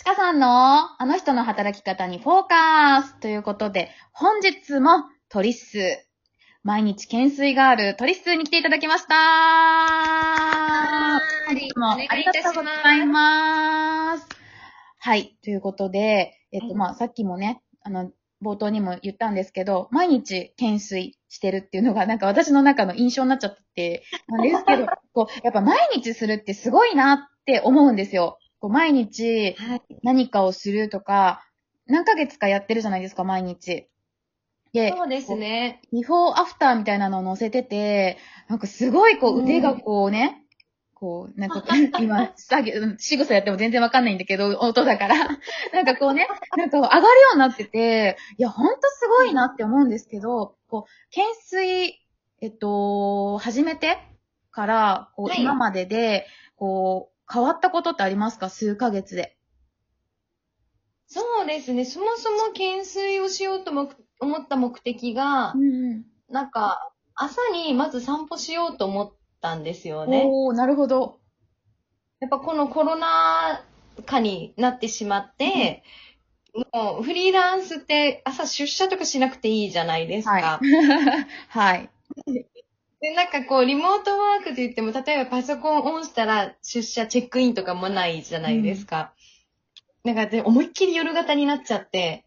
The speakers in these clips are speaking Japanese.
ちかさんのあの人の働き方にフォーカスということで、本日もトリス、毎日懸垂があるトリスに来ていただきましたありがとうございます。はい。ということで、えっと、はいまあ、さっきもね、あの、冒頭にも言ったんですけど、毎日懸垂してるっていうのが、なんか私の中の印象になっちゃって、なんですけど、こう、やっぱ毎日するってすごいなって思うんですよ。こう毎日はい。何かをするとか、何ヶ月かやってるじゃないですか、毎日。で、そうですね。ビフォーアフターみたいなのを載せてて、なんかすごいこううん腕がこうね、こう、なんか 今、作業、仕草やっても全然わかんないんだけど、音だから。なんかこうね、なんか上がるようになってて、いや、ほんとすごいなって思うんですけど、こう、懸垂、えっと、始めてから、こう、はい今までで、こう、変わったことってありますか？数ヶ月で。そうですね。そもそも懸垂をしようとも思った目的が、んなんか、朝にまず散歩しようと思ったんですよね。おー、なるほど。やっぱこのコロナ禍になってしまって、もうフリーランスって朝出社とかしなくていいじゃないですか。はい。はい。で、なんかこう、リモートワークと言っても、例えばパソコンオンしたら出社チェックインとかもないじゃないですか。なんかで、思いっきり夜型になっちゃって、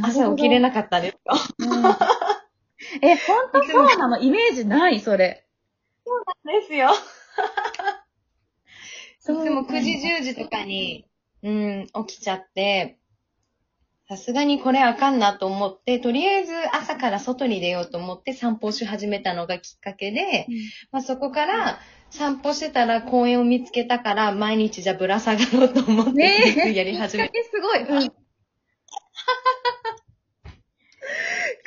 朝起きれななかったですよ。うんえ、ほんとそうなの？イメージないそれ。ですよ。そうでも9時、10時とかに、うん、起きちゃって、さすがにこれあかんなと思って、とりあえず朝から外に出ようと思って散歩をし始めたのがきっかけで、まあ、そこから散歩してたら公園を見つけたから、毎日じゃあぶら下がろうと思って、やり始めえ、すごい。た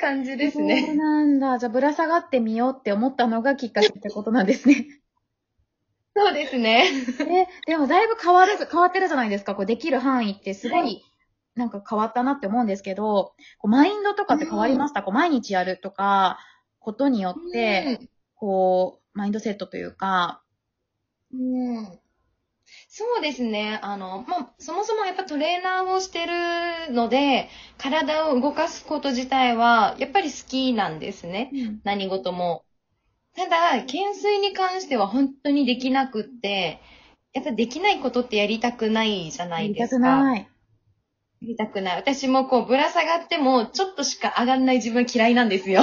感じですそうね。なんだ。じゃあ、ぶら下がってみようって思ったのがきっかけってことなんですね。そうですね。え、でもだいぶ変わる、変わってるじゃないですか。こう、できる範囲ってすご、はいなんか変わったなって思うんですけど、こうマインドとかって変わりました、こう、毎日やるとか、ことによって、こう、マインドセットというか、うんそうですね。あの、まあ、そもそもやっぱトレーナーをしてるので、体を動かすこと自体は、やっぱり好きなんですね。何事も。ただ、懸垂に関しては本当にできなくって、やっぱできないことってやりたくないじゃなやりたいですか。くない。やりたくない。私もこう、ぶら下がっても、ちょっとしか上がんない自分嫌いなんですよ。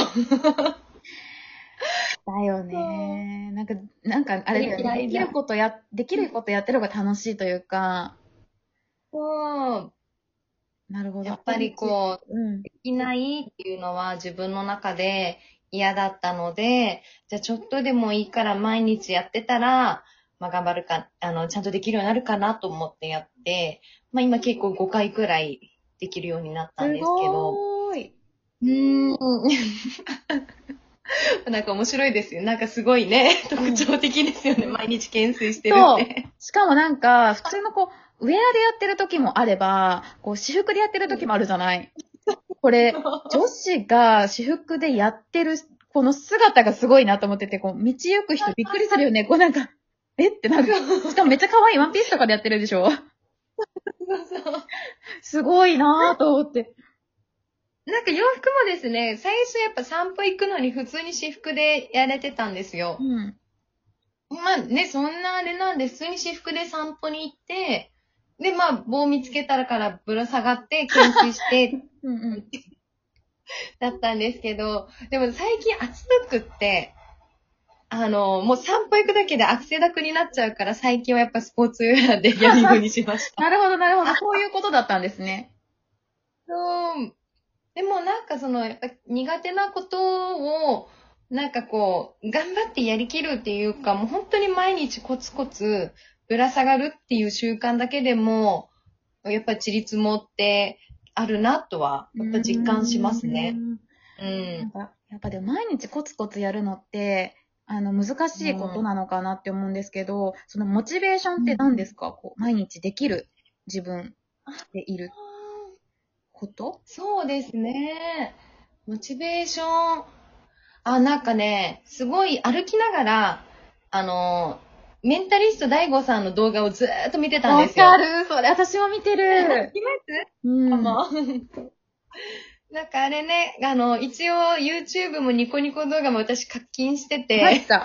だよね。なんか、なんか、あれできることや、できることやってる方が楽しいというか、そう。なるほど。やっぱりこう、う、うん。できないっていうのは自分の中で嫌だったので、じゃあちょっとでもいいから毎日やってたら、まあ頑張るか、あの、ちゃんとできるようになるかなと思ってやって、まあ今結構5回くらいできるようになったんですけど。ごーい。うーん。なんか面白いですよ。なんかすごいね、特徴的ですよね。毎日懸垂してるって。しかもなんか、普通のこう、ウェアでやってる時もあれば、こう、私服でやってる時もあるじゃない？これ、女子が私服でやってる、この姿がすごいなと思ってて、こう、道行く人びっくりするよね。こうなんか、え？ってなる。しかもめっちゃ可愛いワンピースとかでやってるでしょ？すごいなぁと思って。なんか洋服もですね、最初やっぱ散歩行くのに普通に私服でやれてたんですよ。うん。まあね、そんなあれなんで、普通に私服で散歩に行って、で、まあ、棒見つけたらからぶら下がって、懸垂して、うんうん。だったんですけど、でも最近暑くって、あの、もう散歩行くだけで汗だくになっちゃうから、最近はやっぱスポーツウェアでやるようにしました。なるほど、なるほど。そういうことだったんですね。そう。でもなんかその、やっぱ苦手なことを、なんかこう、頑張ってやりきるっていうか、もう本当に毎日コツコツぶら下がるっていう習慣だけでも、やっぱり立もってあるなとは、やっぱ実感しますね。うなんん。か、やっぱでも毎日コツコツやるのって、あの、難しいことなのかなって思うんですけど、そのモチベーションって何ですか、こう、毎日できる自分でいること？そうですね。モチベーション。あ、なんかね、すごい歩きながら、あの、メンタリスト大悟さんの動画をずーっと見てたんわですよ。かるそれ、私も見てる。見ます？うん。あの、なんかあれね、あの、一応 YouTube もニコニコ動画も私課金してて、入った。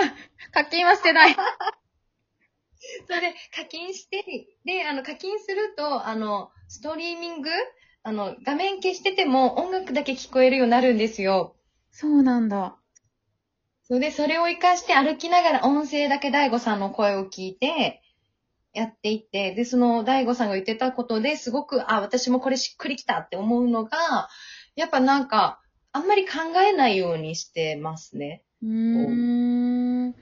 課金はしてない。それで課金して、で、あの、課金すると、あの、ストリーミングあの、画面消してても音楽だけ聞こえるようになるんですよ。そうなんだ。それで、それを活かして歩きながら音声だけ大悟さんの声を聞いて、やっていって、で、その大悟さんが言ってたことですごく、あ、私もこれしっくりきたって思うのが、やっぱなんか、あんまり考えないようにしてますね。うーん。例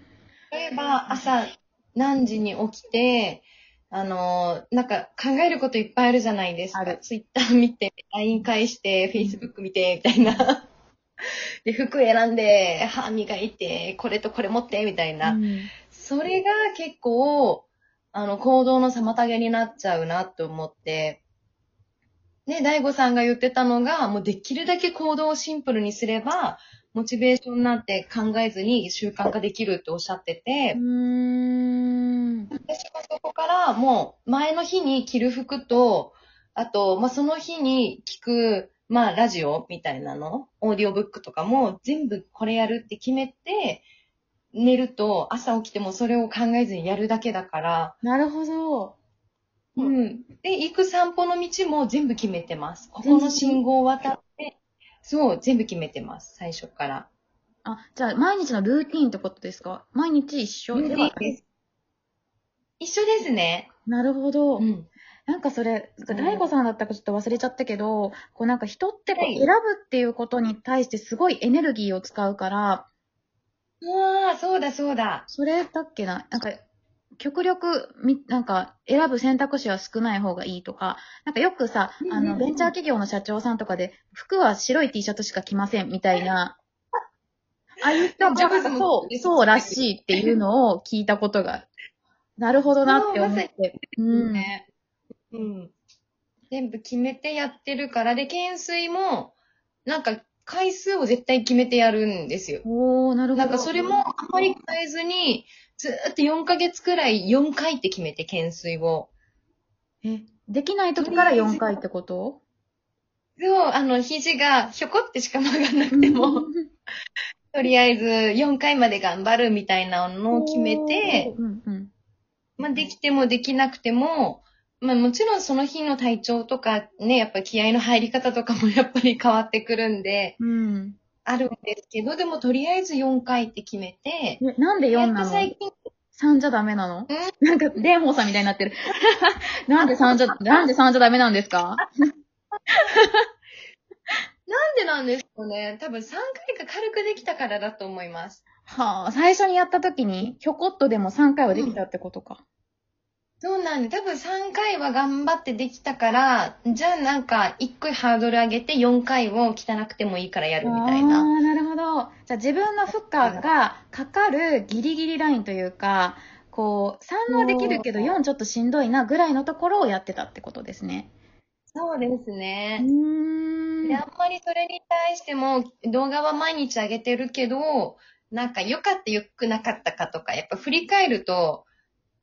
えば、朝何時に起きて、あの、なんか考えることいっぱいあるじゃないですか。ツイッター見て、LINE 返して、Facebook 見て、みたいな。で、服選んで、歯磨いて、これとこれ持って、みたいな。うんそれが結構、あの、行動の妨げになっちゃうなと思って、ね、大悟さんが言ってたのが、もうできるだけ行動をシンプルにすれば、モチベーションなんて考えずに習慣化できるっておっしゃってて、うーん。私はそこからもう前の日に着る服と、あと、まあ、その日に聞く、まあ、ラジオみたいなの、オーディオブックとかも全部これやるって決めて、寝ると朝起きてもそれを考えずにやるだけだから、なるほど。うん。で、行く散歩の道も全部決めてます。ここの信号を渡って、そう、全部決めてます。最初から。あ、じゃあ、毎日のルーティーンってことですか？毎日一緒？ではです一緒ですね。なるほど。うん。なんかそれ、ん大悟さんだったかちょっと忘れちゃったけど、こうなんか人ってこうはい選ぶっていうことに対してすごいエネルギーを使うから、ああ、そうだそうだ。それだっけな？なんか、極力、み、なんか、選ぶ選択肢は少ない方がいいとか、なんかよくさ、あの、ベンチャー企業の社長さんとかで、服は白い T シャツしか着ませんみたいな、ああいう人もジョブズもそう、そうらしいっていうのを聞いたことが、なるほどなって思って。うん。ね。うん。全部決めてやってるから、で、懸垂も、なんか、回数を絶対決めてやるんですよ。おー、なるほど。なんかそれもあんまり変えずに、ずーっと4ヶ月くらい4回って決めて、懸垂を。え、できない時から4回ってこと？そう、あの、肘がひょこってしか曲がんなくても、とりあえず4回まで頑張るみたいなのを決めて、うんうん。まあ、できてもできなくても、まあ、もちろんその日の体調とかね、やっぱ気合の入り方とかも やっぱり変わってくるんで、うん。あるんですけど、でもとりあえず4回って決めて、えなんで4やっなのと最近、3じゃダメなの？なんか、蓮舫さんみたいになってる。なんで3じゃ、なんで3じゃダメなんですか？なんでなんですかね？多分3回が軽くできたからだと思います。はあ、最初にやった時に、ひょこっとでも3回はできたってことか。そうなんで、多分3回は頑張ってできたから、じゃあなんか1個ハードル上げて4回を汚くてもいいからやるみたいあな。あ、なるほど。じゃあ自分の負荷がかかるギリギリラインというか、こう、3はできるけど4ちょっとしんどいなぐらいのところをやってたってことですね。そうですうね。ーんで、あんまりそれに対しても動画は毎日上げてるけど、なんか良かった良くなかったかとか、やっぱ振り返ると、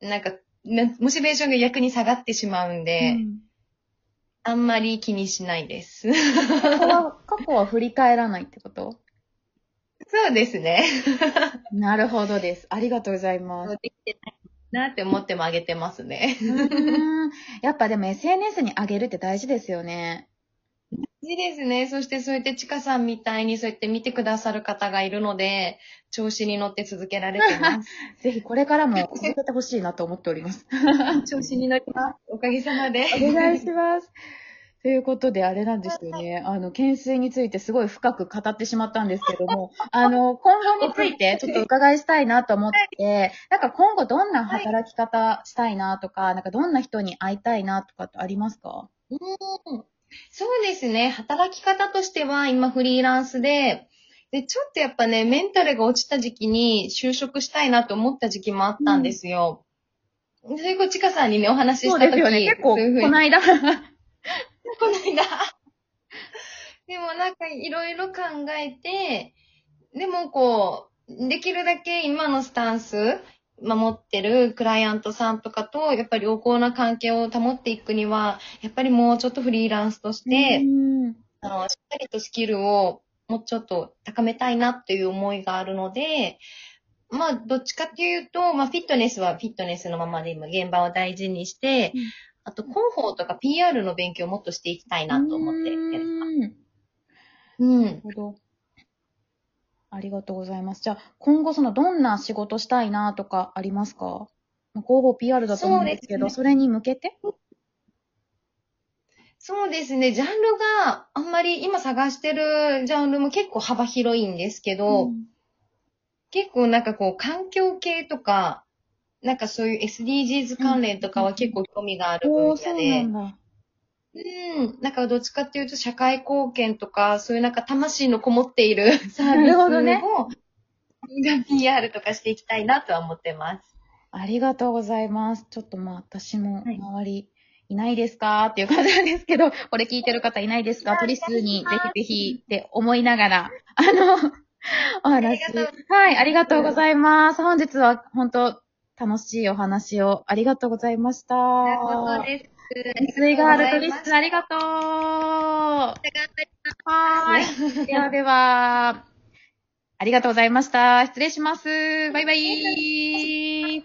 なんか、なモチベーションが逆に下がってしまうんで、うんあんまり気にしないです。過去は過去は振り返らないってこと？そうですね。なるほどです。ありがとうございます。できてないなって思っても上げてますね。やっぱでも SNS に上げるって大事ですよね。いいですね。そしてそうやってちかさんみたいにそうやって見てくださる方がいるので、調子に乗って続けられてます。ぜひこれからも続けてほしいなと思っております。調子に乗ります。おかげさまで。お願いします。ということで、あれなんですよね。あの、懸垂についてすごい深く語ってしまったんですけども、あの、今後についてちょっと伺いしたいなと思って、なんか今後どんな働き方したいなとか、なんかどんな人に会いたいなとかってありますか？うんそうですね。働き方としては、今フリーランスで、で、ちょっとやっぱね、メンタルが落ちた時期に就職したいなと思った時期もあったんですよ。でそれこそ、ちかさんにね、お話しした時そうですよね。結構、この間。この間。でもなんかいろいろ考えて、でもこう、できるだけ今のスタンス守ってるクライアントさんとかと、やっぱり良好な関係を保っていくには、やっぱりもうちょっとフリーランスとして、うんあの、しっかりとスキルをもうちょっと高めたいなっていう思いがあるので、まあ、どっちかっていうと、まあ、フィットネスはフィットネスのままで今現場を大事にして、うんあと、広報とか PR の勉強をもっとしていきたいなと思って。うんなうんる。ほど。ありがとうございます。じゃあ、今後そのどんな仕事したいなとかありますか？まあ広報 PR だと思うんですけど、そねれに向けて？そうですね。ジャンルがあんまり今探してるジャンルも結構幅広いんですけど、うん結構なんかこう環境系とか、なんかそういう SDGs 関連とかは結構興味がある分野で、なんだ。うん。なんかどっちかっていうと社会貢献とか、そういうなんか魂のこもっているサービスなるほどねを、PR とかしていきたいなとは思ってます。ありがとうございます。ちょっとまあ、私もはい周り、いないですかっていう感じなんですけど、これ聞いてる方いないですか？鳥数にぜひぜひって思いながら、あの、お話。はい、ありがとうございます。本日は本当楽しいお話をありがとうございました。水イガールトリありがとうございまスありがとう。はーい。ではでは、ありがとうございました。失礼します。バイバイ。